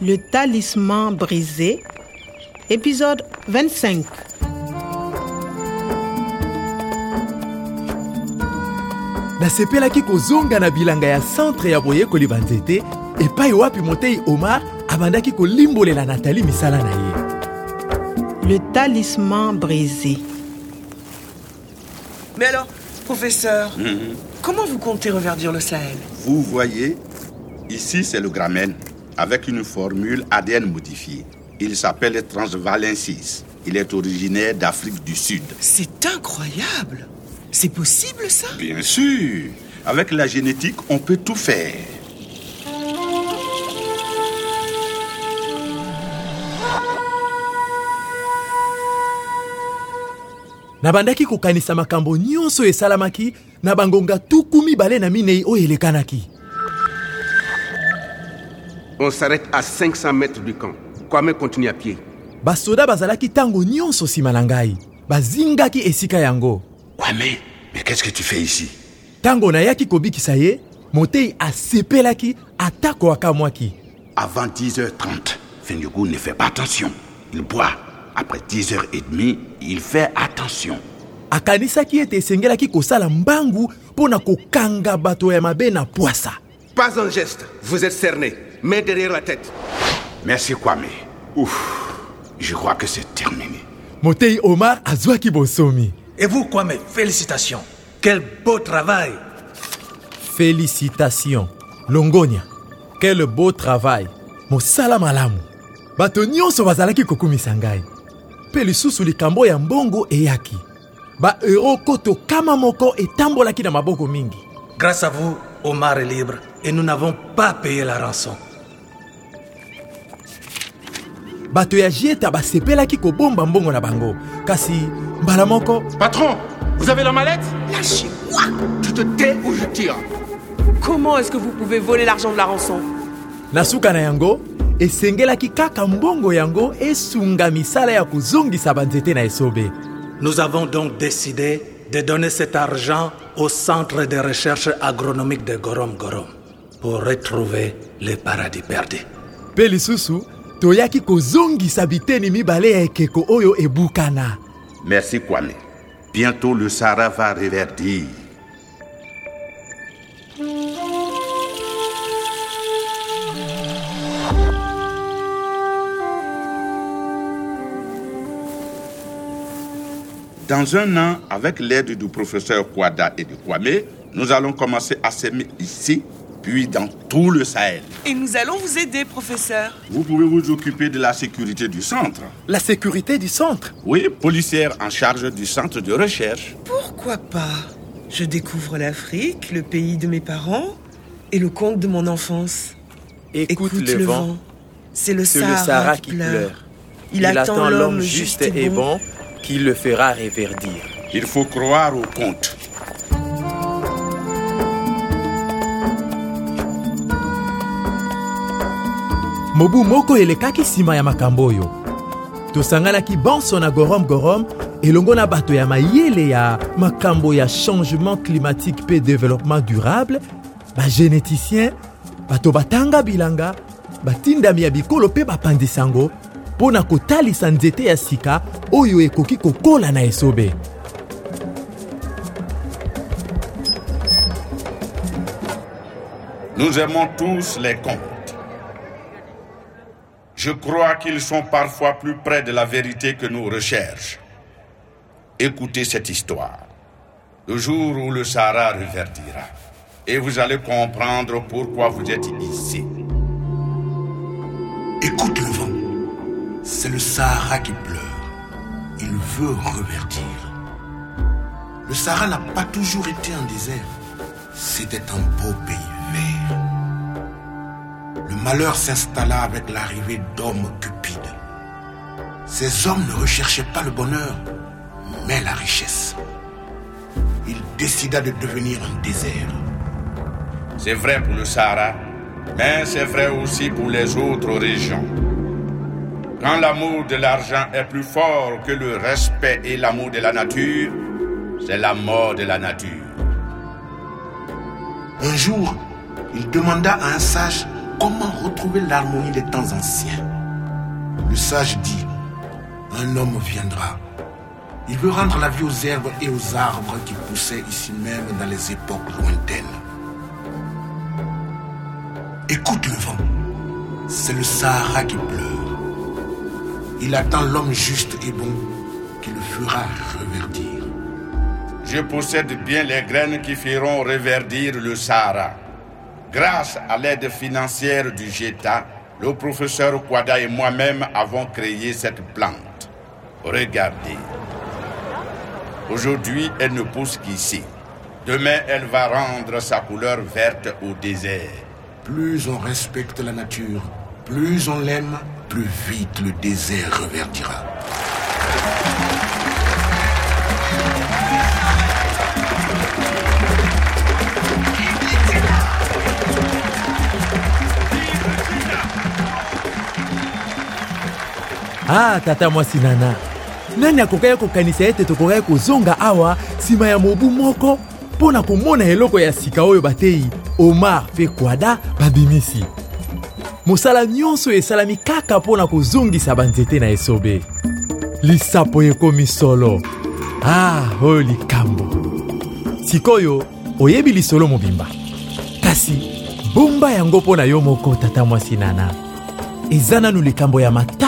Le talisman brisé, épisode 25. nasepelaki kozonga na bilanga ya centre ya boyekoli banzete epai wapi motei omar abandaki kolimbolela natali misala na ye Le talisman brisé. Mais alors, professeur, comment vous comptez reverdir le Sahel? Vous voyez, ici c'est le Gramène, avec une formule ADN modifiée. Il s'appelle Transvalensis. Il est originaire d'Afrique du Sud. C'est incroyable C'est possible ça? Bien sûr, avec la génétique, on peut tout faire. nabandaki kokanisa makambo nyonso esalamaki na bangonga tuku mibale na minei oyo elekanaki On s'arrête à 500 mètres du camp. Kwame continue à pied. basoda bazalaki ntango nyonso nsima na ngai bazingaki esika yango Ouais, mais, mais qu'est-ce que tu fais ici? Ntango nayaki kobikisa ye motei asepelaki atako akamwaki Avant 10h30, Fenyugou ne fait pas attention. Il boit. Après 10h30, il fait attention. akanisaki ete esengelaki kosala mbangu mpo na kokanga bato ya mabe na pwasa Pas un geste. Vous êtes cerné. Main derrière la tête. Merci Kwame. Ouf, je crois que c'est terminé. motei omar azwaki bonsomi Et vous, Kwame, félicitations. Quel beau travail. félicitation longonia quel beau travail mosala malamu bato nyonso bazalaki kokumisa ngai mpe lisusu likambo ya mbongo eyaki baeuro koto kama moko etambolaki na maboko mingi Grâce à vous, Omar est libre et nous n'avons pas payé la rançon. Bato ya jieta basepelaki kobomba mbongo na bango. Kasi mbala moko Patron, vous avez la mallette? Lâchez-moi. Tu te tais ou je tire. Comment est-ce que vous pouvez voler l'argent de la rançon? Na suka na yango esengelaki kaka mbongo yango esunga misala ya kozongisa banzete na esobe. Nous avons donc décidé de donner cet argent au Centre de recherche agronomique de Gorom Gorom pour retrouver le paradis perdu. mpe lisusu Merci Kwame. Bientôt le Sahara va reverdir. Dans un an, avec l'aide du professeur Kwada et de Kwame, nous allons commencer à s'aimer ici, puis dans tout le Sahel. Et nous allons vous aider, professeur. Vous pouvez vous occuper de la sécurité du centre. la sécurité du centre Oui, policière en charge du centre de recherche. Pourquoi pas? Je découvre l'Afrique, le pays de mes parents et le conte de mon enfance. Écoute, le, vent, c'est le Sahara, le Sahara qui qui pleure. pleure. Il, attend l'homme juste et bon. qui le fera reverdir. Il faut croire au conte. Mobu moko elekaki nsima ya makambo oyo. Tosanganaki bonso na gorom gorom elongo na bato ya mayele ya makambo ya changement climatique mpe développement durable. Bagénéticien bato batanga bilanga batindami ya bikolo mpe bapandisa yango mpo na kotalisa nzete ya sika oyo ekoki kokola na esobe. Nous aimons tous les contes. Je crois qu'ils sont parfois plus près de la vérité que nos recherches. Écoutez cette histoire. Le jour où le Sahara reverdira. Et vous allez comprendre pourquoi vous êtes ici. Écoute le vent. C'est le Sahara qui pleure. Il veut reverdir. Le Sahara n'a pas toujours été un désert. C'était un beau pays. Le malheur s'installa avec l'arrivée d'hommes cupides. Ces hommes ne recherchaient pas le bonheur, mais la richesse. Il décida de devenir un désert. C'est vrai pour le Sahara, mais c'est vrai aussi pour les autres régions. Quand l'amour de l'argent est plus fort que le respect et l'amour de la nature, c'est la mort de la nature. Un jour, il demanda à un sage comment retrouver l'harmonie des temps anciens. Le sage dit, un homme viendra. Il veut rendre la vie aux herbes et aux arbres qui poussaient ici même dans les époques lointaines. Écoute le vent. C'est le Sahara qui pleure. Il attend l'homme juste et bon qui le fera reverdir. Je possède bien les graines qui feront reverdir le Sahara. Grâce à l'aide financière du GETA, le professeur Kwada et moi-même avons créé cette plante. Regardez. Aujourd'hui, elle ne pousse qu'ici. Demain, elle va rendre sa couleur verte au désert. Plus on respecte la nature, plus on l'aime, plus vite le désert reverdira. Ah tata mwasi nana. Nani akokaki kokanisa ete tokokaki kozonga awa nsima ya mobu moko mpo na komona eloko ya sika oyo batei omar mpe kwada babimisi? Mosala nyonso esalami kaka mpo na kozongisa banzete na esobe. Lisapo ekomi solo. Ah oyo likambo. Sikoyo oyebi lisolo mobimba. Kasi bomba yango mpo na yo moko tata mwasi nana. Eza nanu likambo ya matata